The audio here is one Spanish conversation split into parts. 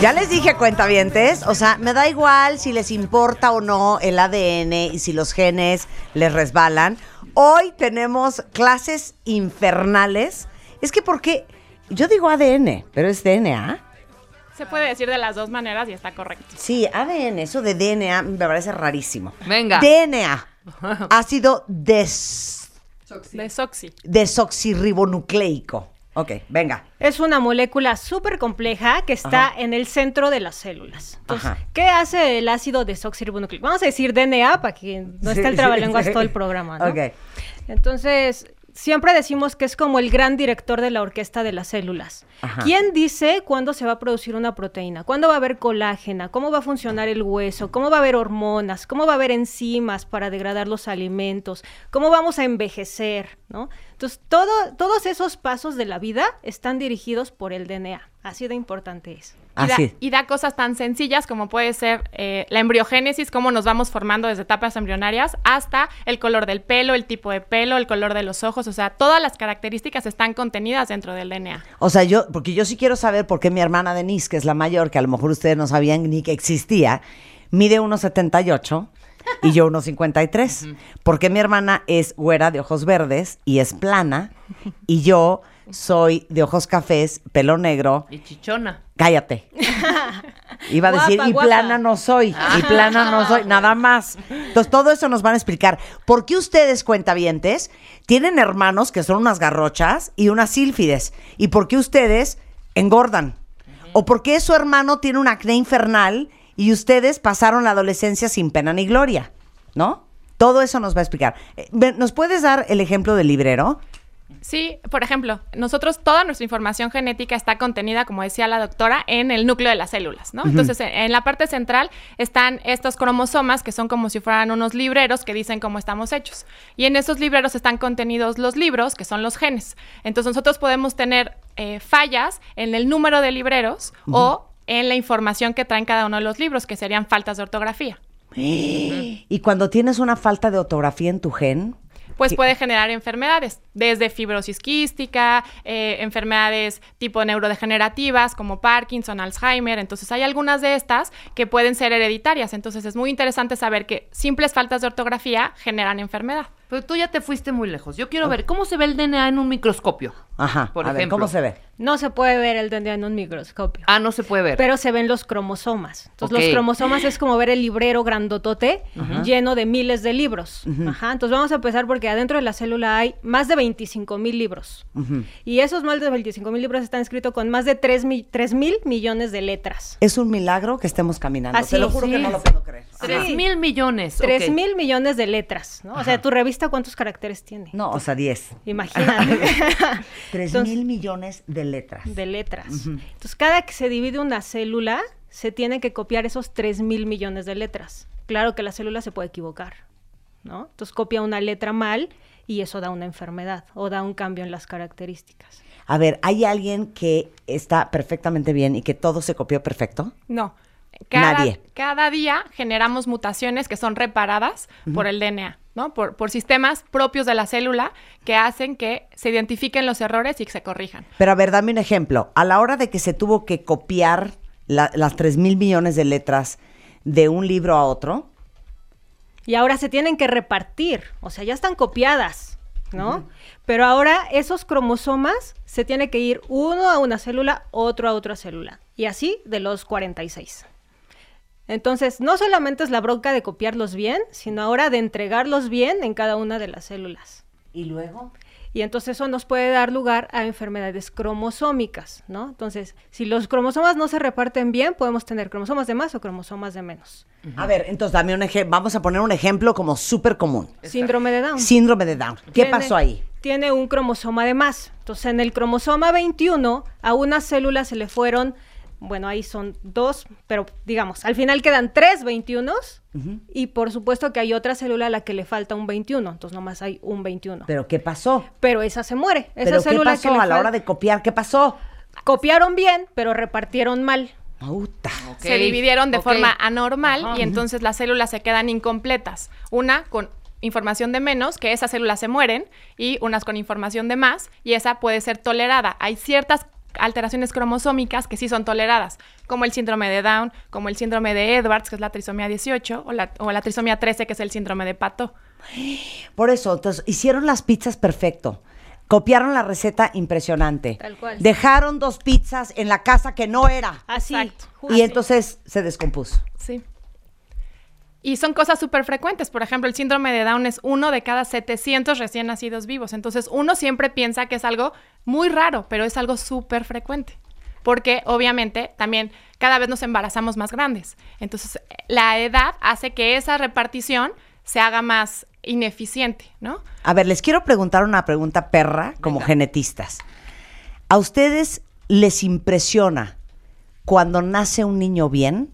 Ya les dije, cuentavientes, o sea, me da igual si les importa o no el ADN y si los genes les resbalan. Hoy tenemos clases infernales. Es que porque yo digo ADN, pero es DNA. Se puede decir de las dos maneras y está correcto. Sí, ADN, eso de DNA me parece rarísimo. Venga. DNA, ácido des, Desoxi. desoxirribonucleico. Ok, venga. Es una molécula súper compleja que está en el centro de las células. Entonces, Ajá. ¿qué hace el ácido desoxirribonucleico? Vamos a decir DNA para que no esté el trabalenguas todo el programa, ¿no? Ok. Entonces, siempre decimos que es como el gran director de la orquesta de las células. Ajá. ¿Quién dice cuándo se va a producir una proteína? ¿Cuándo va a haber colágena? ¿Cómo va a funcionar el hueso? ¿Cómo va a haber hormonas? ¿Cómo va a haber enzimas para degradar los alimentos? ¿Cómo vamos a envejecer? ¿no? Entonces, todo, todos esos pasos de la vida están dirigidos por el DNA. Así de importante es. Y da, Así. y da cosas tan sencillas como puede ser eh, la embriogénesis, cómo nos vamos formando desde etapas embrionarias, hasta el color del pelo, el tipo de pelo, el color de los ojos. O sea, todas las características están contenidas dentro del DNA. O sea, yo, porque yo sí quiero saber por qué mi hermana Denise, que es la mayor, que a lo mejor ustedes no sabían ni que existía, mide 1,78 y yo 1,53. ¿Por qué mi hermana es güera de ojos verdes y es plana y yo soy de ojos cafés, pelo negro? Y chichona. Cállate. Iba a Guapa, decir, y guapa. plana no soy, y plana no soy, nada más. Entonces, todo eso nos van a explicar. ¿Por qué ustedes, cuentavientes, tienen hermanos que son unas garrochas y unas sílfides? ¿Y por qué ustedes engordan? ¿O por qué su hermano tiene un acné infernal y ustedes pasaron la adolescencia sin pena ni gloria? ¿No? Todo eso nos va a explicar. Eh, ¿Nos puedes dar el ejemplo del librero? Sí, por ejemplo, nosotros toda nuestra información genética está contenida, como decía la doctora, en el núcleo de las células, ¿no? Entonces, en, la parte central están estos cromosomas que son como si fueran unos libreros que dicen cómo estamos hechos. Y en esos libreros están contenidos los libros, que son los genes. Entonces, nosotros podemos tener eh, fallas en el número de libreros o en la información que traen cada uno de los libros, que serían faltas de ortografía. Y cuando tienes una falta de ortografía en tu gen, pues puede generar enfermedades, desde fibrosis quística, eh, enfermedades tipo neurodegenerativas como Parkinson, Alzheimer. Entonces hay algunas de estas que pueden ser hereditarias. Entonces es muy interesante saber que simples faltas de ortografía generan enfermedad. Pero tú ya te fuiste muy lejos. Yo quiero ver cómo se ve el DNA en un microscopio. ajá, Por a ver, ejemplo. ¿cómo se ve? No se puede ver el DNA en un microscopio. Ah, no se puede ver. Pero se ven los cromosomas. Entonces, los cromosomas es como ver el librero grandotote lleno de miles de libros. Ajá. Entonces, vamos a empezar porque adentro de la célula hay más de 25 mil libros. Y esos más de 25 mil libros están escritos con más de 3 mil millones de letras. Es un milagro que estemos caminando. Así Te lo juro es. que no lo puedo creer. Tres Sí. mil millones. 3 ok. mil millones de letras, ¿no? O sea, tu revista, ¿cuántos caracteres tiene? No, o sea, 10. Imagínate. Tres Entonces, mil millones de letras. de letras. Entonces, cada que se divide una célula, se tiene que copiar esos 3 mil millones de letras. Claro que la célula se puede equivocar, ¿no? Entonces, copia una letra mal y eso da una enfermedad o da un cambio en las características. A ver, ¿hay alguien que está perfectamente bien y que todo se copió perfecto? No. Cada, Nadie. cada día generamos mutaciones que son reparadas por el DNA, ¿no? Por, por sistemas propios de la célula que hacen que se identifiquen los errores y que se corrijan. Pero a ver, dame un ejemplo. A la hora de que se tuvo que copiar la- las tres mil millones de letras de un libro a otro, Y ahora se tienen que repartir, o sea, ya están copiadas, ¿no? Pero ahora esos cromosomas se tiene que ir uno a una célula, otro a otra célula. Y así de los 46. Entonces, no solamente es la bronca de copiarlos bien, sino ahora de entregarlos bien en cada una de las células. y luego. Y entonces eso nos puede dar lugar a enfermedades cromosómicas, ¿no? Entonces, si los cromosomas no se reparten bien, podemos tener cromosomas de más o cromosomas de menos. A ver, entonces dame un ejemplo. Vamos a poner un ejemplo como súper común. Síndrome de Down. Síndrome de Down. ¿Qué Tiene- pasó ahí? Tiene un cromosoma de más. Entonces, en el cromosoma 21, a una célula se le fueron, bueno, ahí son dos, pero digamos, al final quedan tres 21 y por supuesto que hay otra célula a la que le falta un 21, entonces nomás hay un 21. Pero, ¿Pero qué pasó? esa se muere. Esa ¿Pero qué célula pasó que le a la hora de copiar? ¿Qué pasó? Copiaron bien, pero repartieron mal. Puta. Ok, se dividieron de forma anormal Ajá. y entonces las células se quedan incompletas. Una con información de menos, que esas células se mueren, y unas con información de más, y esa puede ser tolerada. Hay ciertas alteraciones cromosómicas que sí son toleradas, como el síndrome de Down, como el síndrome de Edwards, que es la trisomía 18, o la, o la trisomía 13, que es el síndrome de Pato. Por eso, entonces, hicieron las pizzas perfecto. Copiaron la receta impresionante. Tal cual. Dejaron dos pizzas en la casa que no era. Así. Exacto. Y entonces se descompuso. Sí. Y son cosas súper frecuentes. Por ejemplo, el síndrome de Down es uno de cada 700 recién nacidos vivos. Entonces, uno siempre piensa que es algo muy raro, pero es algo súper frecuente. Porque, obviamente, también cada vez nos embarazamos más grandes. Entonces, la edad hace que esa repartición se haga más ineficiente, ¿no? A ver, les quiero preguntar una pregunta perra como genetistas. ¿A ustedes les impresiona cuando nace un niño bien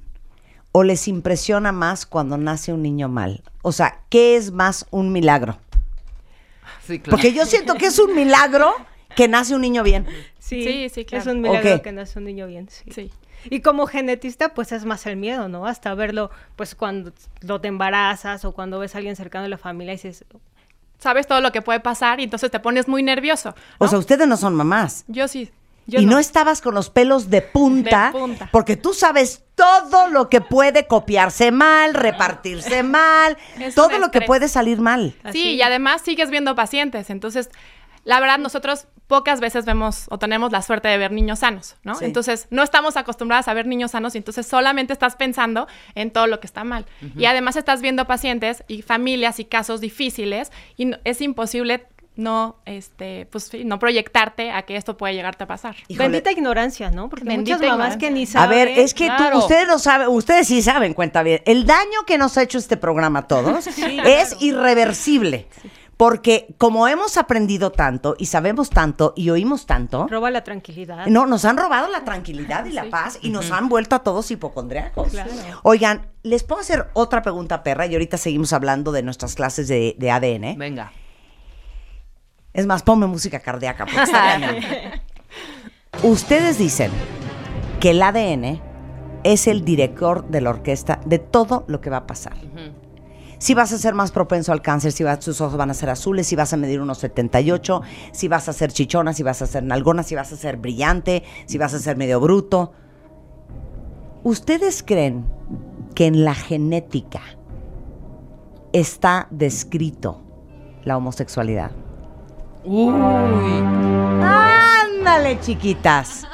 o les impresiona más cuando nace un niño mal? O sea, ¿qué es más un milagro? Sí, claro. Porque yo siento que es un milagro que nace un niño bien. Sí, Sí, sí, claro. Es un milagro que nace un niño bien, sí. Sí. Y como genetista, pues es más el miedo, ¿no? Hasta verlo, pues cuando lo te embarazas o cuando ves a alguien cercano de la familia y dices, Sabes todo lo que puede pasar y entonces te pones muy nervioso. O sea, ustedes no son mamás. yo sí. Yo y no. estabas con los pelos de punta, De punta. porque tú sabes todo lo que puede copiarse mal, repartirse mal, Es todo lo que puede salir mal. Sí, Así. y además sigues viendo pacientes. Entonces, la verdad, nosotros pocas veces vemos o tenemos la suerte de ver niños sanos, ¿no? Sí. Entonces, no estamos acostumbradas a ver niños sanos y entonces solamente estás pensando en todo lo que está mal. Y además estás viendo pacientes y familias y casos difíciles y no- es imposible no, este, pues, sí, no proyectarte a que esto puede llegarte a pasar. Híjole. bendita ignorancia, ¿no? Porque Bendita muchas mamás que ni A saben. ver, es que tú- claro. ustedes lo saben, ustedes sí saben, cuenta bien. El daño que nos ha hecho este programa a todos es irreversible. Porque como hemos aprendido tanto y sabemos tanto y oímos tanto, Roba la tranquilidad. no, nos han robado la tranquilidad y la Sí. paz y nos han vuelto a todos hipocondriacos. Claro. Oigan, les puedo hacer otra pregunta, perra, y ahorita seguimos hablando de nuestras clases de, de ADN. Venga. Es más, ponme música cardíaca. porque está cañón. Ustedes dicen que el ADN es el director de la orquesta de todo lo que va a pasar. Si vas a ser más propenso al cáncer, si vas- tus ojos van a ser azules, si vas a medir unos 78, si vas a ser chichona, si vas a ser nalgona, si vas a ser brillante, si vas a ser medio bruto. ¿Ustedes creen que en la genética está descrito la homosexualidad? Uy. Ándale, chiquitas.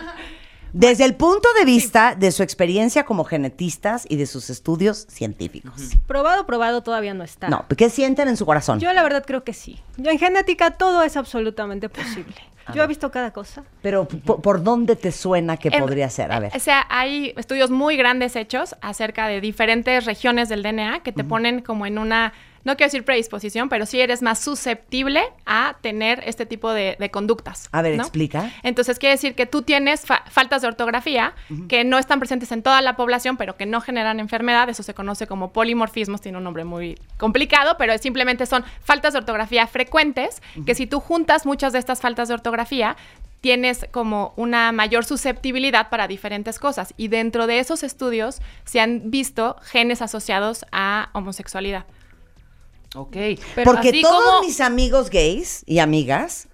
Desde el punto de vista de su experiencia como genetistas y de sus estudios científicos. Probado, probado todavía no está. No, ¿qué sienten en su corazón? Yo la verdad creo que sí. Yo en genética todo es absolutamente posible. Yo he visto cada cosa. Pero ¿por, por dónde te suena que En- podría ser? A ver. O sea, hay estudios muy grandes hechos acerca de diferentes regiones del DNA que te ponen como en una, no quiero decir predisposición, pero sí eres más susceptible a tener este tipo de, de conductas. A ver, ¿no? explica. Entonces quiere decir que tú tienes fa- faltas de ortografía que no están presentes en toda la población, pero que no generan enfermedad. Eso se conoce como polimorfismos, tiene un nombre muy complicado, pero simplemente son faltas de ortografía frecuentes, que si tú juntas muchas de estas faltas de ortografía, tienes como una mayor susceptibilidad para diferentes cosas. Y dentro de esos estudios se han visto genes asociados a homosexualidad. Ok. Pero Porque así todos como- mis amigos gays y amigas,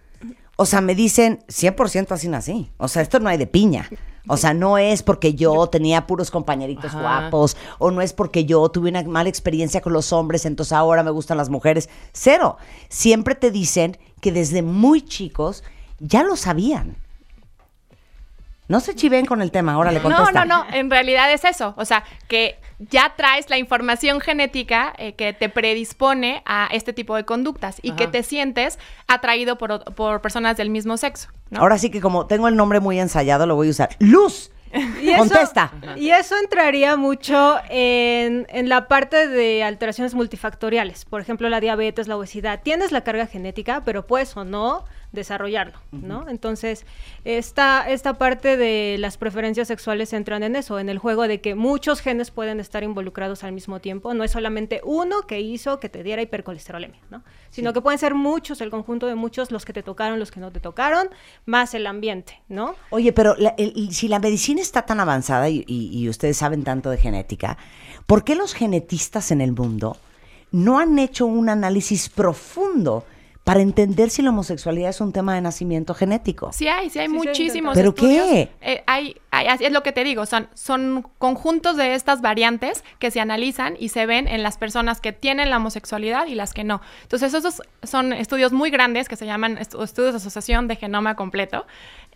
o sea, me dicen 100% así nací. O sea, esto no hay de piña. O sea, no es porque yo tenía puros compañeritos Ajá. guapos, o no es porque yo tuve una mala experiencia con los hombres, entonces ahora me gustan las mujeres. Cero. Siempre te dicen que desde muy chicos ya lo sabían. No se chiven con el tema, ahora le No, contesta. no, no, en realidad es eso, o sea, que ya traes la información genética eh, que te predispone a este tipo de conductas y que te sientes atraído por, por personas del mismo sexo, ¿no? Ahora sí que como tengo el nombre muy ensayado, lo voy a usar. Luz. Y eso- Contesta. Y eso entraría mucho en, en la parte de alteraciones multifactoriales. Por ejemplo, la diabetes, la obesidad. Tienes la carga genética, pero puedes o no desarrollarlo, ¿no? Entonces, esta, esta parte de las preferencias sexuales entran en eso, en el juego de que muchos genes pueden estar involucrados al mismo tiempo. No es solamente uno que hizo que te diera hipercolesterolemia, ¿no? Sino que pueden ser muchos, el conjunto de muchos, los que te tocaron, los que no te tocaron, más el ambiente, ¿no? Oye, pero la- el- si la medicina está tan avanzada y, y- y ustedes saben tanto de genética, ¿por qué los genetistas en el mundo no han hecho un análisis profundo para entender si la homosexualidad es un tema de nacimiento genético? Sí hay, sí hay Sí, muchísimos ¿Pero estudios. qué? Eh, hay, así es lo que te digo, son, son conjuntos de estas variantes que se analizan y se ven en las personas que tienen la homosexualidad y las que no. Entonces, esos son estudios muy grandes que se llaman estu- estudios de asociación de genoma completo.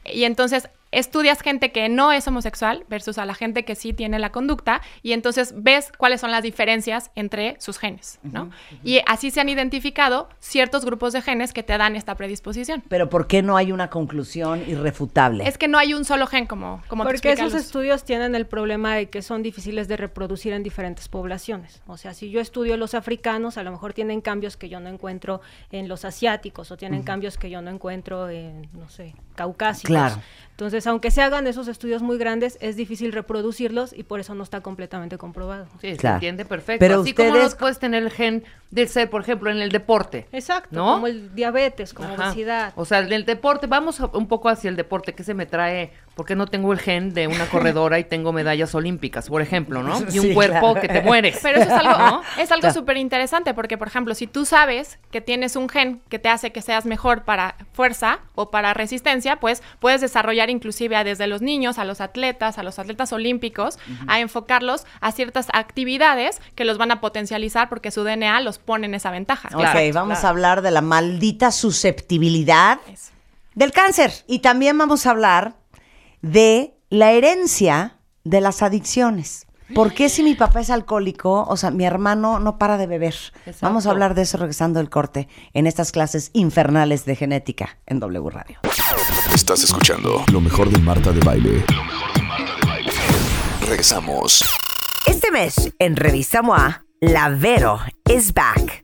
Y entonces estudias gente que no es homosexual versus a la gente que sí tiene la conducta y entonces ves cuáles son las diferencias entre sus genes, ¿no? Y así se han identificado ciertos grupos de genes que te dan esta predisposición. Pero ¿por qué no hay una conclusión irrefutable? Es que no hay un solo gen como, como te Porque esos estudios tienen el problema de que son difíciles de reproducir en diferentes poblaciones. O sea, si yo estudio los africanos, a lo mejor tienen cambios que yo no encuentro en los asiáticos o tienen cambios que yo no encuentro en, no sé, caucásicos. Claro. Entonces, aunque se hagan esos estudios muy grandes, es difícil reproducirlos y por eso no está completamente comprobado. Sí, Claro. se entiende perfecto. Pero Así como no puedes tener el gen de ser, por ejemplo, en el deporte. Exacto, ¿No? como el diabetes, como Ajá. obesidad. O sea, en el deporte, vamos a- un poco hacia el deporte, que se me trae, porque no tengo el gen de una corredora y tengo medallas olímpicas, por ejemplo, ¿no? Y un Sí, cuerpo claro. que te mueres. Pero eso es algo, ¿no? es algo Claro. súper interesante porque, por ejemplo, si tú sabes que tienes un gen que te hace que seas mejor para fuerza o para resistencia, pues puedes desarrollar inclusive a desde los niños, a los atletas, a los atletas olímpicos, a enfocarlos a ciertas actividades que los van a potencializar porque su DNA los pone en esa ventaja. Ok, Claro, vamos claro. a hablar de la maldita susceptibilidad Eso. del cáncer. Y también vamos a hablar de la herencia de las adicciones. ¿Por qué si mi papá es alcohólico, o sea, mi hermano no para de beber? Exacto. Vamos a hablar de eso regresando del corte en estas clases infernales de genética en W Radio. Estás escuchando lo mejor de Marta de Baile. Lo mejor de Marta de Baile. Regresamos. Este mes en Revista MOA, la Vero is back.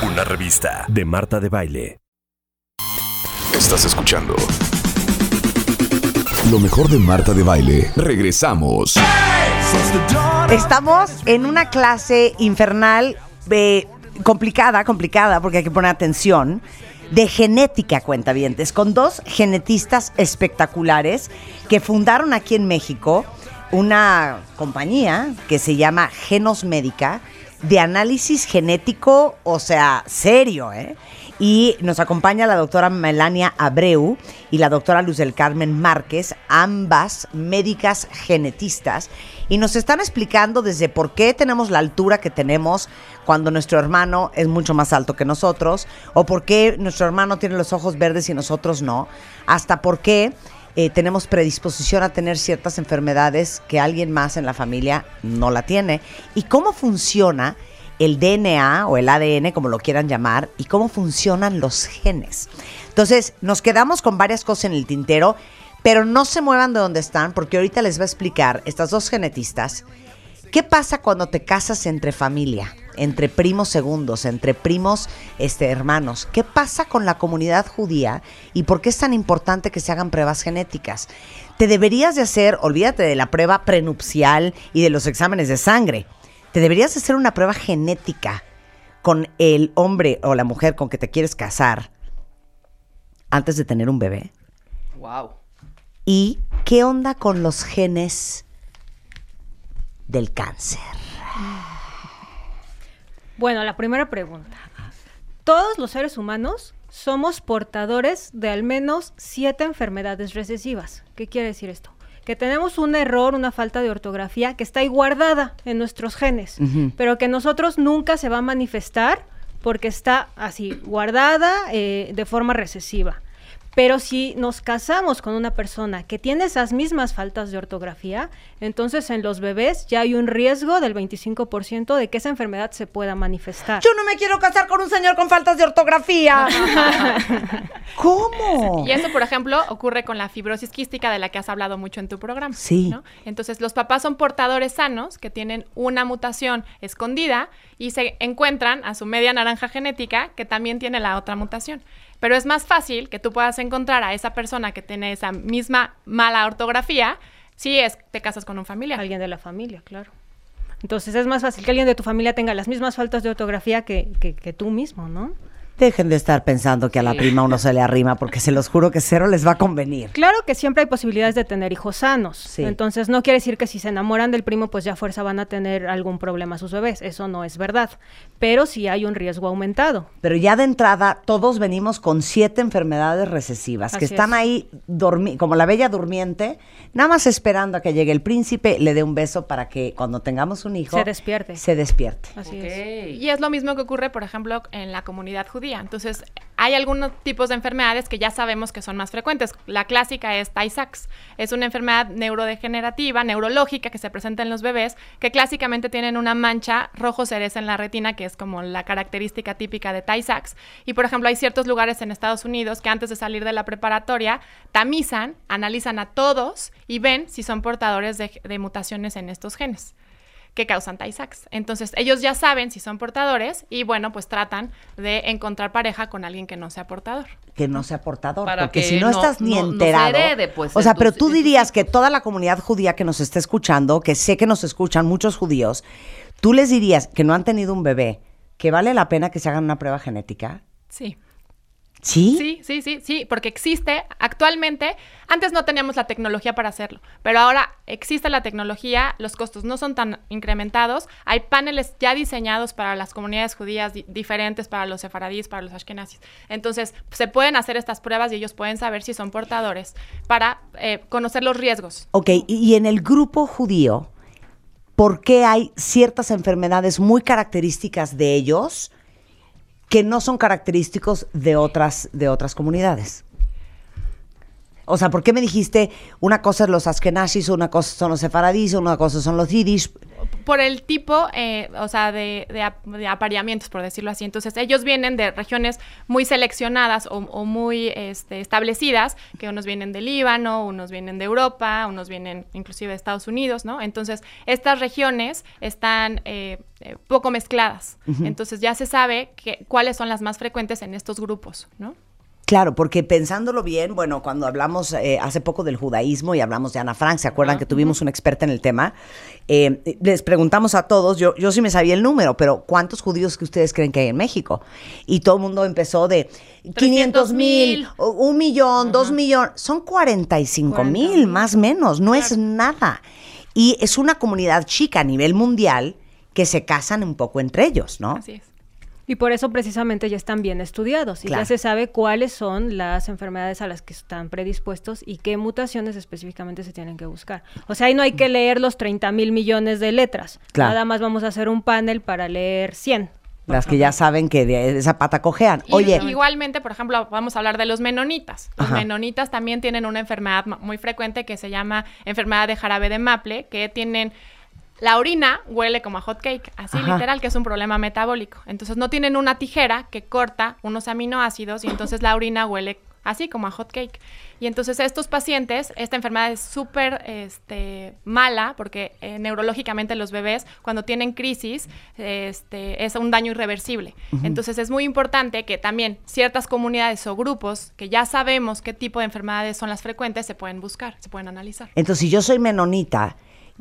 Una revista de Marta de Baile. Estás escuchando lo mejor de Marta de Baile. Regresamos. Estamos en una clase infernal eh, complicada, complicada, porque hay que poner atención, de genética, cuentavientes, con dos genetistas espectaculares que fundaron aquí en México una compañía que se llama Genos Médica de análisis genético, o sea, serio, ¿eh? Y nos acompaña la doctora Melania Abreu y la doctora Luz del Carmen Márquez, ambas médicas genetistas, y nos están explicando desde por qué tenemos la altura que tenemos cuando nuestro hermano es mucho más alto que nosotros, o por qué nuestro hermano tiene los ojos verdes y nosotros no, hasta por qué eh, tenemos predisposición a tener ciertas enfermedades que alguien más en la familia no la tiene, y cómo funciona el DNA o el ADN, como lo quieran llamar, y cómo funcionan los genes. Entonces, nos quedamos con varias cosas en el tintero, pero no se muevan de donde están, porque ahorita les va a explicar estas dos genetistas qué pasa cuando te casas entre familia, entre primos segundos, entre primos este, hermanos. ¿Qué pasa con la comunidad judía y por qué es tan importante que se hagan pruebas genéticas? Te deberías de hacer, olvídate de la prueba prenupcial y de los exámenes de sangre. Te deberías de hacer una prueba genética con el hombre o la mujer con que te quieres casar antes de tener un bebé. Wow. ¿Y qué onda con los genes del cáncer? Bueno, la primera pregunta. Todos los seres humanos somos portadores de al menos siete enfermedades recesivas. ¿Qué quiere decir esto? Que tenemos un error, una falta de ortografía que está ahí guardada en nuestros genes, pero que nosotros nunca se va a manifestar porque está así, guardada eh, de forma recesiva. Pero si nos casamos con una persona que tiene esas mismas faltas de ortografía, entonces en los bebés ya hay un riesgo del 25% de que esa enfermedad se pueda manifestar. Yo no me quiero casar con un señor con faltas de ortografía. ¿Cómo? Y eso, por ejemplo, ocurre con la fibrosis quística de la que has hablado mucho en tu programa. Sí. ¿no? Entonces, los papás son portadores sanos que tienen una mutación escondida y se encuentran a su media naranja genética que también tiene la otra mutación. Pero es más fácil que tú puedas encontrar a esa persona que tiene esa misma mala ortografía Sí, es, te casas con un familiar. Alguien de la familia, claro. Entonces es más fácil que alguien de tu familia tenga las mismas faltas de ortografía que, que, que tú mismo, ¿no? Dejen de estar pensando que a la Sí. prima uno se le arrima, porque se los juro que cero les va a convenir. Claro que siempre hay posibilidades de tener hijos sanos. Sí. Entonces no quiere decir que si se enamoran del primo, pues ya a fuerza van a tener algún problema sus bebés. Eso no es verdad. Pero sí hay un riesgo aumentado. Pero ya de entrada, todos venimos con siete enfermedades recesivas que están es. ahí como la bella durmiente, nada más esperando a que llegue el príncipe, le dé un beso para que cuando tengamos un hijo Se despierte. Se despierte. Así es. Y es lo mismo que ocurre, por ejemplo, en la comunidad judía. Entonces, hay algunos tipos de enfermedades que ya sabemos que son más frecuentes. La clásica es Tay-Sachs. Es una enfermedad neurodegenerativa, neurológica, que se presenta en los bebés, que clásicamente tienen una mancha rojo cereza en la retina, que es como la característica típica de Tay-Sachs. Y, por ejemplo, hay ciertos lugares en Estados Unidos que antes de salir de la preparatoria tamizan, analizan a todos y ven si son portadores de, de mutaciones en estos genes que causan Tay-Sachs. Entonces, ellos ya saben si son portadores y bueno, pues tratan de encontrar pareja con alguien que no sea portador. Que no sea portador, Para porque que si no, no- estás ni no- no se enterado. herede, pues, o sea, pero tú dirías que toda la comunidad judía que nos está escuchando, que sé que nos escuchan muchos judíos, tú les dirías que no han tenido un bebé, que vale la pena que se hagan una prueba genética. Sí. ¿Sí? Sí, sí, sí, sí, porque existe actualmente, antes no teníamos la tecnología para hacerlo, pero ahora existe la tecnología, los costos no son tan incrementados, hay paneles ya diseñados para las comunidades judías di- diferentes, para los sefaradíes, para los ashkenazis. Entonces, se pueden hacer estas pruebas y ellos pueden saber si son portadores para eh, conocer los riesgos. Ok, y- y en el grupo judío, ¿por qué hay ciertas enfermedades muy características de ellos que no son característicos de otras, de otras comunidades? O sea, ¿por qué me dijiste una cosa es los askenazis, una cosa son los sefaradíes, una cosa son los yiddish? por el tipo, eh, o sea, de, de ap- de apareamientos, por decirlo así. Entonces, ellos vienen de regiones muy seleccionadas o, o muy este, establecidas, que unos vienen de Líbano, unos vienen de Europa, unos vienen inclusive de Estados Unidos, ¿no? Entonces, estas regiones están eh, eh, poco mezcladas. Entonces, ya se sabe que, cuáles son las más frecuentes en estos grupos, ¿no? Claro, porque pensándolo bien, bueno, cuando hablamos eh, hace poco del judaísmo y hablamos de Ana Frank, ¿se acuerdan que tuvimos una experta en el tema? Eh, les preguntamos a todos, yo, yo sí me sabía el número, pero ¿cuántos judíos que ustedes creen que hay en México? Y todo el mundo empezó de 500 mil, un millón, dos millones, son 45 mil, más o menos, no es nada. Y es una comunidad chica a nivel mundial que se casan un poco entre ellos, ¿no? Así es. Y por eso precisamente ya están bien estudiados y Claro. ya se sabe cuáles son las enfermedades a las que están predispuestos y qué mutaciones específicamente se tienen que buscar. O sea, ahí no hay que leer los 30 mil millones de letras. Claro. Nada más vamos a hacer un panel para leer 100. Las que ya saben que de esa pata cojean. Y Oye, igualmente, por ejemplo, vamos a hablar de los menonitas. Los Ajá. menonitas también tienen una enfermedad muy frecuente que se llama enfermedad de jarabe de maple, que tienen la orina huele como a hot cake, así Ajá. literal, que es un problema metabólico. Entonces no tienen una tijera que corta unos aminoácidos y entonces la orina huele así como a hot cake. Y entonces estos pacientes, esta enfermedad es súper este, mala porque eh, neurológicamente los bebés cuando tienen crisis este, es un daño irreversible. Entonces es muy importante que también ciertas comunidades o grupos que ya sabemos qué tipo de enfermedades son las frecuentes se pueden buscar, se pueden analizar. Entonces, si yo soy menonita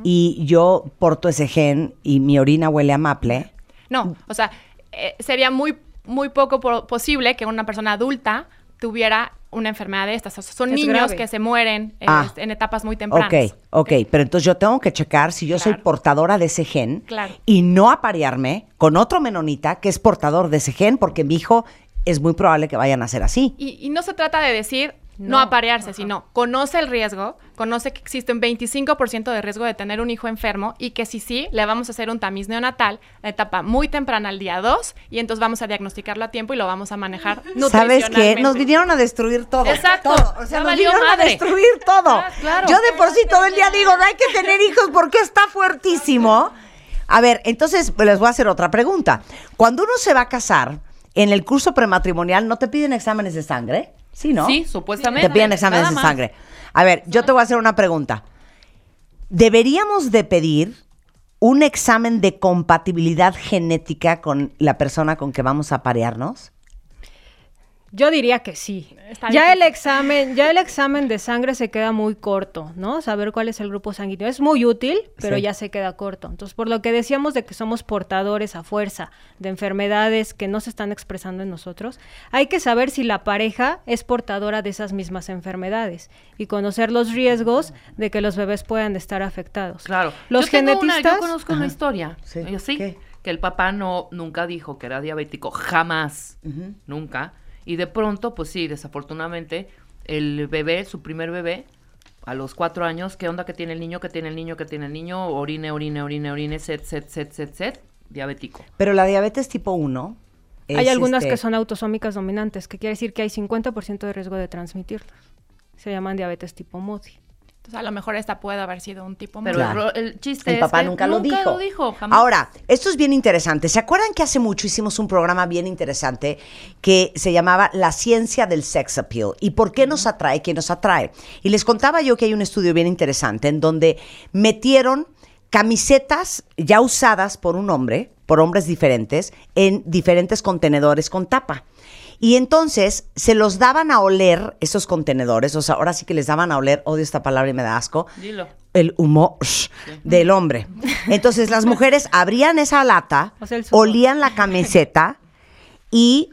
y yo porto ese gen y mi orina huele a maple, No, o sea, eh, sería muy, muy poco po- posible que una persona adulta tuviera una enfermedad de estas. O sea, son Es niños grave. que se mueren eh, Ah. en etapas muy tempranas. ok, ok, pero entonces yo tengo que checar si yo soy portadora de ese gen Claro. y no aparearme con otro menonita que es portador de ese gen porque mi hijo es muy probable que vayan a ser así. Y, y no se trata de decir no, No, aparearse, sino conoce el riesgo, conoce que existe un 25% de riesgo de tener un hijo enfermo y que si sí, le vamos a hacer un tamiz neonatal, la etapa muy temprana, al día 2, y entonces vamos a diagnosticarlo a tiempo y lo vamos a manejar ¿Sabes qué? Nos vinieron a destruir todo. Exacto. Todo. O sea, nos vinieron a destruir todo. Ah, claro. Yo de por sí todo el día digo, no hay que tener hijos porque está fuertísimo. A ver, entonces pues, les voy a hacer otra pregunta. Cuando uno se va a casar, en el curso prematrimonial, ¿no te piden exámenes de sangre? Sí, ¿no? Sí, supuestamente. Te piden exámenes de sangre. A ver, yo te voy a hacer una pregunta. ¿Deberíamos de pedir un examen de compatibilidad genética con la persona con que vamos a parearnos? Yo diría que sí. Está ya el examen, ya el examen de sangre se queda muy corto, ¿no? Saber cuál es el grupo sanguíneo es muy útil, pero Sí. ya se queda corto. Entonces, por lo que decíamos de que somos portadores a fuerza de enfermedades que no se están expresando en nosotros, hay que saber si la pareja es portadora de esas mismas enfermedades y conocer los riesgos de que los bebés puedan estar afectados. Claro. Los yo tengo una- genetistas yo conozco una historia. Sí. Yo sí. ¿Qué? Que el papá no nunca dijo que era diabético, jamás, nunca. Y de pronto, pues sí, desafortunadamente, el bebé, su primer bebé, a los cuatro años, ¿qué onda que tiene el niño? ¿Qué tiene el niño? ¿Qué tiene el niño? Orine, orine, orine, orine, set, set, set, set, set, diabético. Pero la diabetes tipo 1. hay es, algunas este, que son autosómicas dominantes, que quiere decir que hay 50% de riesgo de transmitirlas. Se llaman diabetes tipo MODI. Entonces, a lo mejor esta puede haber sido un tipo Pero Claro. el, ro- el chiste El es papá que nunca lo dijo. lo dijo, jamás. Ahora, esto es bien interesante. ¿Se acuerdan que hace mucho hicimos un programa bien interesante que se llamaba La ciencia del sex appeal? ¿Y por qué nos atrae? ¿Qué nos atrae? Y les contaba yo que hay un estudio bien interesante en donde metieron camisetas ya usadas por un hombre, por hombres diferentes, en diferentes contenedores con tapa. Y entonces se los daban a oler esos contenedores, o sea, ahora sí que les daban a oler, odio esta palabra y me da asco, Dilo. el humor del hombre. Entonces las mujeres abrían esa lata, O sea, olían la camiseta y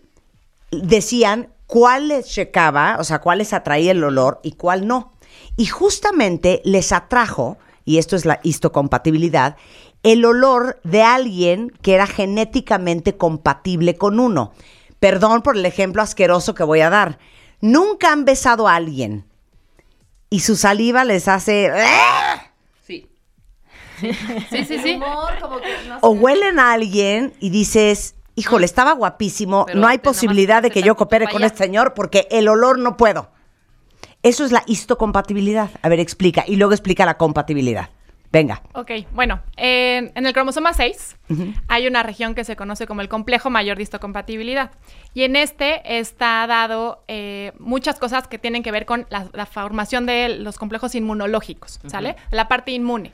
decían cuál les checaba, o sea, cuál les atraía el olor y cuál no. Y justamente les atrajo, y esto es la histocompatibilidad, el olor de alguien que era genéticamente compatible con uno. Perdón por el ejemplo asqueroso que voy a dar. Nunca han besado a alguien y su saliva les hace... Sí. Sí, sí, sí. O huelen a alguien y dices, híjole, estaba guapísimo, Pero no hay posibilidad de que yo coopere con este señor porque el olor no puedo. Eso es la histocompatibilidad. A ver, explica. Y luego explica la compatibilidad. Venga. Ok, bueno, en, en el cromosoma 6 hay una región que se conoce como el complejo mayor de histocompatibilidad. Y en este está dado eh, muchas cosas que tienen que ver con la, la formación de los complejos inmunológicos, ¿sale? La parte inmune.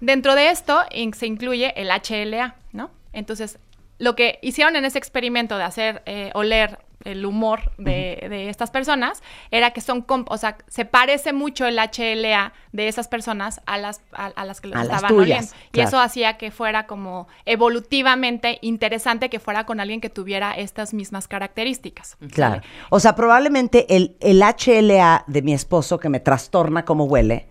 Dentro de esto in- se incluye el HLA, ¿no? Entonces, lo que hicieron en ese experimento de hacer eh, oler el humor de, de estas personas era que son, comp- o sea, se parece mucho el HLA de esas personas a las, a, a las que A estaban tuyas, oliendo. Y claro. eso hacía que fuera como evolutivamente interesante que fuera con alguien que tuviera estas mismas características. Claro. O sea, probablemente el, el HLA de mi esposo que me trastorna como huele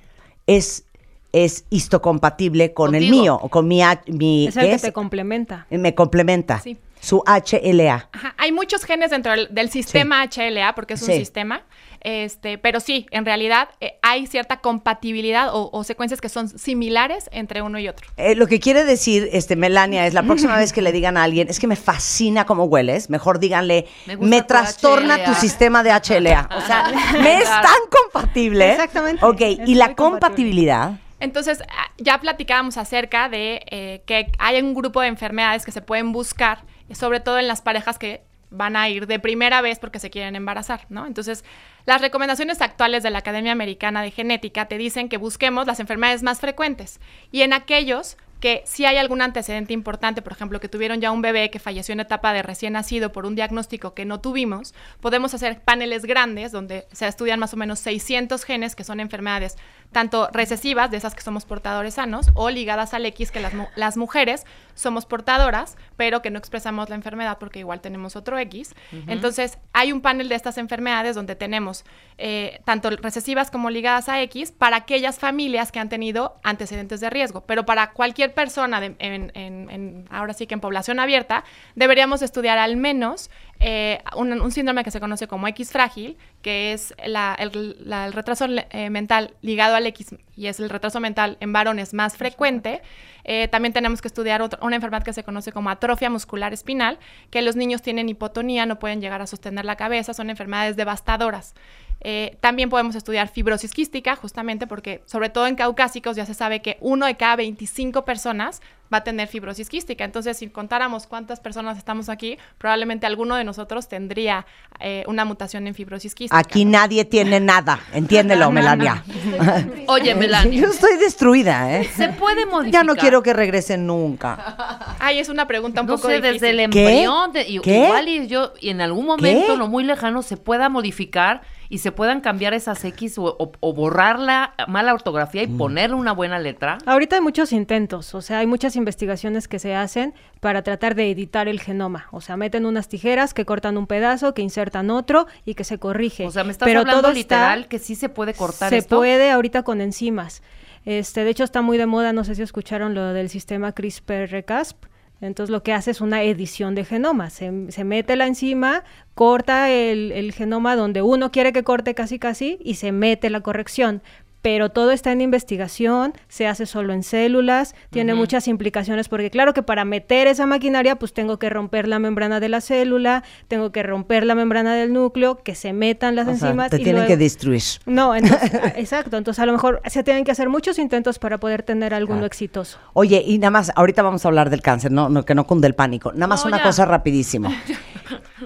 es, es histocompatible con el mío o con mi, mi Es el ¿qué que es? te complementa. me complementa. Sí. Su HLA. Ajá, Hay muchos genes dentro del, del sistema HLA, porque es un Sí. sistema, este, pero sí, en realidad eh, hay cierta compatibilidad o, o secuencias que son similares entre uno y otro. Eh, lo que quiere decir, este, Melania, es la próxima vez que le digan a alguien, es que me fascina cómo hueles, mejor díganle, Me me, gusta tu trastorna HLA". tu sistema de HLA. O sea, me es tan compatible. Exactamente, Ok, es y la compatibilidad. Entonces, ah, ya platicábamos acerca de eh, que hay un grupo de enfermedades que se pueden buscar, sobre todo en las parejas que van a ir de primera vez porque se quieren embarazar, ¿no? Entonces, las recomendaciones actuales de la Academia Americana de Genética te dicen que busquemos las enfermedades más frecuentes y en aquellos que si hay algún antecedente importante, por ejemplo, que tuvieron ya un bebé que falleció en etapa de recién nacido por un diagnóstico que no tuvimos, podemos hacer paneles grandes donde se estudian más o menos 600 genes que son enfermedades tanto recesivas, de esas que somos portadores sanos, o ligadas al X, que las, las mujeres somos portadoras, pero que no expresamos la enfermedad porque igual tenemos otro X. Entonces, hay un panel de estas enfermedades donde tenemos eh, tanto recesivas como ligadas a X para aquellas familias que han tenido antecedentes de riesgo. Pero para cualquier persona, de- en- en- en- ahora sí que en población abierta, deberíamos estudiar al menos eh, un, un síndrome que se conoce como X frágil, que es la- el, la- el retraso eh, mental ligado al X y es el retraso mental en varones más frecuente. Eh, también tenemos que estudiar una enfermedad que se conoce como atrofia muscular espinal, que los niños tienen hipotonía, no pueden llegar a sostener la cabeza, son enfermedades devastadoras. Eh, también podemos estudiar fibrosis quística, justamente porque, sobre todo en caucásicos, ya se sabe que uno de cada 25 personas va a tener fibrosis quística. Entonces, si contáramos cuántas personas estamos aquí, probablemente alguno de nosotros tendría eh, una mutación en fibrosis quística. Aquí ¿no? nadie tiene nada. Entiéndelo, Melania. Oye, Melania, Yo estoy destruida, ¿eh? ¿se puede modificar? Ya no quiero que regresen nunca. Ay, es una pregunta un no poco sé, difícil. desde el ¿Qué? embrión, de- y- ¿Qué? igual y yo, y en algún momento, ¿Qué? no muy lejano, se pueda modificar y se puedan cambiar esas X o, o- o borrar la mala ortografía y ponerle una buena letra. Ahorita hay muchos intentos, o sea, hay muchas investigaciones que se hacen para tratar de editar el genoma. O sea, meten unas tijeras que cortan un pedazo, que insertan otro y que se corrige. O sea, me estás Pero hablando todo está- literal que sí se puede cortar se esto. puede ahorita con enzimas. Este, de hecho está muy de moda, no sé si escucharon lo del sistema CRISPR-Cas. Entonces lo que hace es una edición de genoma. Se, mete la enzima, corta el genoma donde uno quiere que corte casi casi y se mete la corrección. Pero todo está en investigación, se hace solo en células, tiene muchas implicaciones porque claro que para meter esa maquinaria pues tengo que romper la membrana de la célula, tengo que romper la membrana del núcleo, que se metan las O sea, enzimas te y tienen luego- que destruir. no, entonces, ah, exacto. Entonces, a lo mejor se tienen que hacer muchos intentos para poder tener alguno Claro. exitoso. Oye, y nada más, ahorita vamos a hablar del cáncer, no, no que no cunde el pánico. Nada más No, una ya. cosa rapidísimo.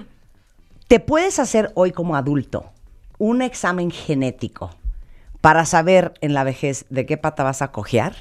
¿Te puedes hacer hoy como adulto un examen genético para saber en la vejez de qué pata vas a cojear?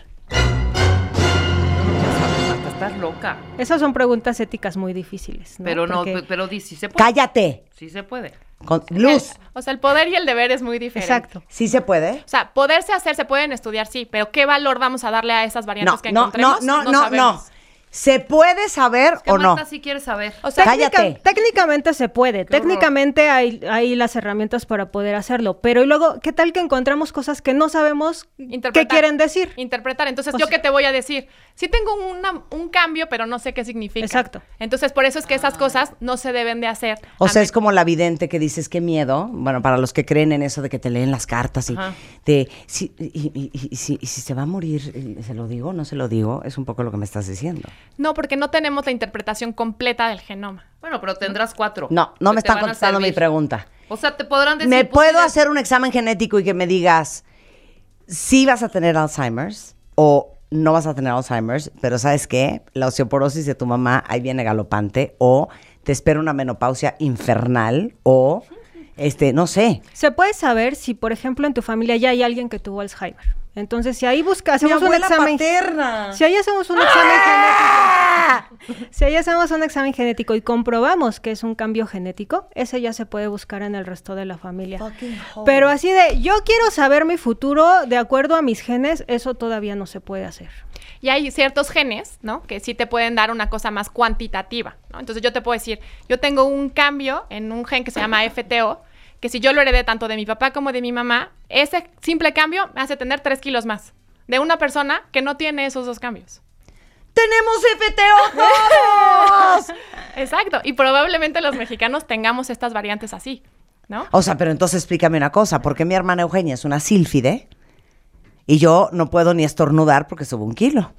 Estás loca. Esas son preguntas éticas muy difíciles. ¿no? Pero no, Porque- pero di, sí se puede. Cállate. Sí se puede. Con, luz. O sea, el poder y el deber es muy diferente. Exacto. ¿Sí se puede? O sea, poderse hacer, se pueden estudiar, sí, pero ¿qué valor vamos a darle a esas variantes No, que no, no, encontremos? no, no, no. ¿Se puede saber Que o no? Marta sí quiere saber. O sea, Cállate. Técnica- técnicamente se puede, Qué técnicamente hay, hay las herramientas para poder hacerlo, pero y luego, ¿qué tal que encontramos cosas que no sabemos qué quieren decir? Interpretar. Entonces, O ¿yo sea- qué te voy a decir? Sí tengo una- un cambio, pero no sé qué significa. Exacto. Entonces, por eso es que esas cosas no se deben de hacer. O sea, es como la vidente que dices, qué miedo. Bueno, para los que creen en eso de que te leen las cartas y Ajá. de si, y, y- y- y si, y si se va a morir, ¿se lo digo o no se lo digo? Es un poco lo que me estás diciendo. No, porque no tenemos la interpretación completa del genoma. Bueno, pero tendrás cuatro. No, no me están contestando mi pregunta. O sea, te podrán decir. ¿Me pues, puedo hacer un examen genético y que me digas si vas a tener Alzheimer's o no vas a tener Alzheimer's, pero ¿sabes qué? La osteoporosis de tu mamá ahí viene galopante o te espera una menopausia infernal o este, no sé. Se puede saber si, por ejemplo, en tu familia ya hay alguien que tuvo Alzheimer. Entonces, si ahí busca, hacemos un examen. paterna. Si ahí hacemos un examen genético, si ahí hacemos un examen genético y comprobamos que es un cambio genético, ese ya se puede buscar en el resto de la familia. Pero así de, yo quiero saber mi futuro de acuerdo a mis genes, eso todavía no se puede hacer. Y hay ciertos genes, ¿no? Que sí te pueden dar una cosa más cuantitativa, ¿no? Entonces yo te puedo decir, yo tengo un cambio en un gen que se llama FTO, que si yo lo heredé tanto de mi papá como de mi mamá, ese simple cambio me hace tener tres kilos más. De una persona que no tiene esos dos cambios. ¡Tenemos FTO todos! Exacto. Y probablemente los mexicanos tengamos estas variantes así, ¿no? o sea, pero entonces explícame una cosa, porque mi hermana Eugenia es una sílfide y yo no puedo ni estornudar porque subo un kilo.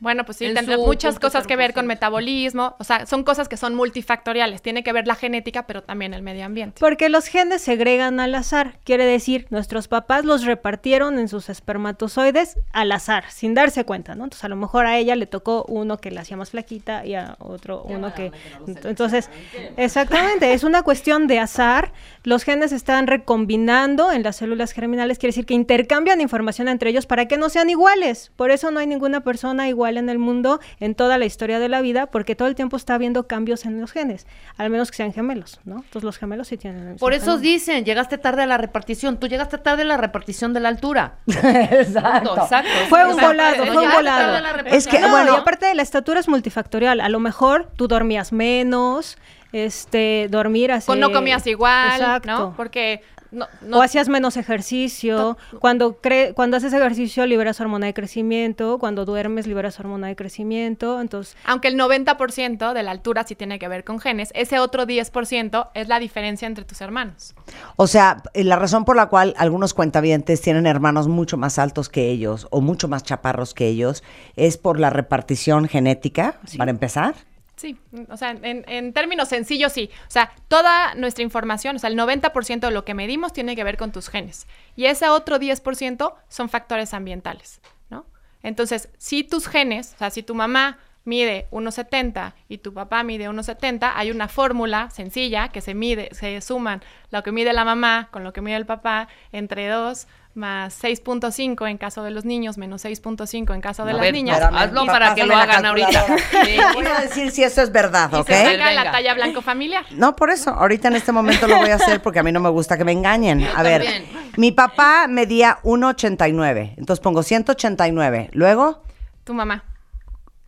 Bueno, pues sí, En tendrá muchas cosas que ver con 0%. metabolismo. O sea, son cosas que son multifactoriales. Tiene que ver la genética, pero también el medio ambiente. Porque los genes se agregan al azar. Quiere decir, nuestros papás los repartieron en sus espermatozoides al azar, sin darse cuenta, ¿no? Entonces, a lo mejor a ella le tocó uno que la hacía más flaquita y a otro uno que... Entonces, exactamente, es una cuestión de azar. Los genes están recombinando en las células germinales, quiere decir que intercambian información entre ellos para que no sean iguales. Por eso no hay ninguna persona igual en el mundo en toda la historia de la vida, porque todo el tiempo está habiendo cambios en los genes, al menos que sean gemelos, ¿no? Entonces los gemelos sí tienen el mismo Por eso genoma. dicen, llegaste tarde a la repartición. Tú llegaste tarde a la repartición de la altura. Exacto. Punto, Exacto. Fue un volado, fue un volado. Es que, No, bueno- y aparte de la estatura es multifactorial. A lo mejor tú dormías menos, este, dormir así. Con no comías igual, Exacto. ¿no? Porque no, no- o hacías menos ejercicio. Cuando, cre- cuando haces ejercicio liberas hormona de crecimiento. Cuando duermes liberas hormona de crecimiento. Entonces, aunque el 90% de la altura sí tiene que ver con genes, ese otro 10% es la diferencia entre tus hermanos. O sea, eh, la razón por la cual algunos cuentavientes tienen hermanos mucho más altos que ellos o mucho más chaparros que ellos es por la repartición genética, para empezar. Sí, o sea, en, en términos sencillos sí. O sea, toda nuestra información, o sea, el 90% de lo que medimos tiene que ver con tus genes. Y ese otro 10% son factores ambientales, ¿no? Entonces, si tus genes, o sea, si tu mamá mide 1,70 y tu papá mide 1,70, hay una fórmula sencilla que se mide, se suman lo que mide la mamá con lo que mide el papá entre dos, más 6.5 en caso de los niños, menos 6.5 en caso de A las ver, niñas. espérame, hazlo para que lo hagan ahorita. Sí. Voy a decir si eso es verdad, y ¿ok? se saca Venga. la talla blanco familiar. No, por eso. Ahorita en este momento lo voy a hacer porque a mí no me gusta que me engañen. A ver, también. mi papá medía 1,89. Entonces pongo 189. Luego, Tu mamá.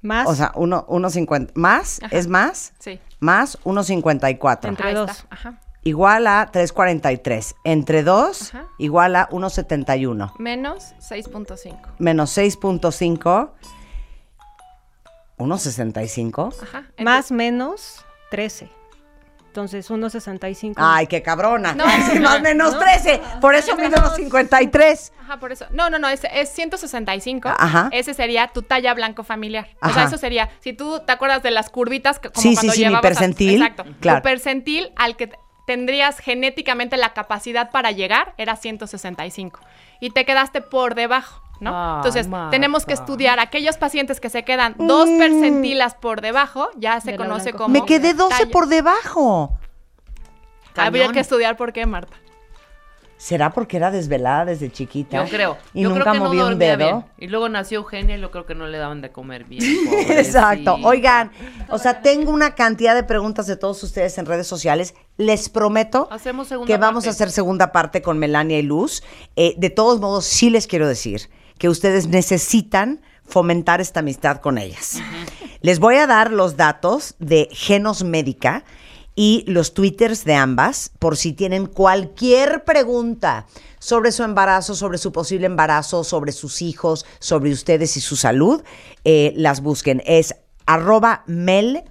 Más o sea, 1, 1,50. ¿Más? Ajá. ¿Es más? Sí. Más 1,54. Entre dos. Ajá. Igual a 3,43. Entre 2, Ajá. igual a 1,71. Menos 6.5. Menos 6,5. 1,65. Ajá. Más menos 13. Entonces 1.65. Ay, qué cabrona. No. Sí, más menos 13. Por eso mido los 53. Ajá, por eso. No, no, no, es, es 165. Ajá. Ese sería tu talla blanco familiar. O Ajá. sea, eso sería, si tú te acuerdas de las curvitas, que- como Sí, sí, cuando sí, mi llevabas a- percentil, exacto. claro. Tu percentil al que tendrías genéticamente la capacidad para llegar era 165. Y te quedaste por debajo. ¿no? Entonces, Marta. tenemos que estudiar aquellos pacientes que se quedan dos Mm. percentilas por debajo, ya se De conoce como Me quedé 12 talla. por debajo. Habría que estudiar por qué, Marta. ¿Será porque era desvelada desde chiquita? Yo creo. Y yo nunca creo que no movió un dormía dedo. bien. Y luego nació Eugenia y yo creo que no le daban de comer bien. Exacto. Oigan, o sea, tengo una cantidad de preguntas de todos ustedes en redes sociales. Les prometo Hacemos que vamos a hacer segunda parte con Melania y Luz. Eh, de todos modos, sí les quiero decir que ustedes necesitan fomentar esta amistad con ellas. Les voy a dar los datos de Genos Médica y los twitters de ambas por si tienen cualquier pregunta sobre su embarazo, sobre su posible embarazo, sobre sus hijos, sobre ustedes y su salud, eh, las busquen. Es arroba mel-genet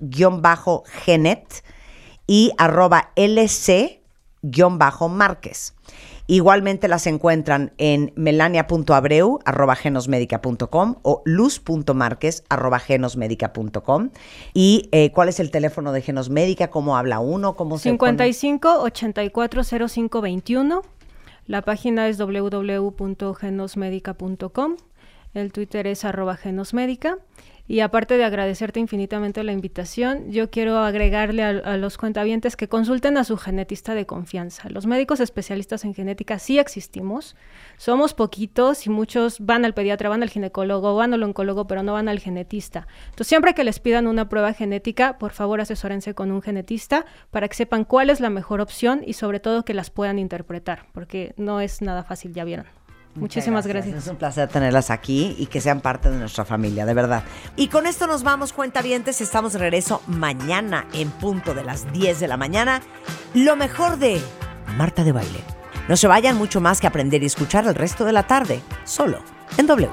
y arroba lc-márquez. Igualmente las encuentran en melania.abreu arroba genosmedica.com o luz.marquez arroba genosmedica.com. ¿Y eh, cuál es el teléfono de Genosmédica? ¿Cómo habla uno? ¿Cómo se pone? 55 84 05 21. La página es www.genosmedica.com. El Twitter es arroba genosmédica. Y aparte de agradecerte infinitamente la invitación, yo quiero agregarle a, los cuentavientes que consulten a su genetista de confianza. Los médicos especialistas en genética sí existimos. Somos poquitos y muchos van al pediatra, van al ginecólogo, van al oncólogo, pero no van al genetista. Entonces, siempre que les pidan una prueba genética, por favor asesórense con un genetista para que sepan cuál es la mejor opción y sobre todo que las puedan interpretar, porque no es nada fácil, ya vieron. Muchísimas gracias. Es un placer tenerlas aquí y que sean parte de nuestra familia, de verdad. Y con esto nos vamos, cuentavientes. Estamos de regreso mañana en punto de las 10 de la mañana. Lo mejor de Marta de Baile. No se vayan mucho más que aprender y escuchar el resto de la tarde, solo en W.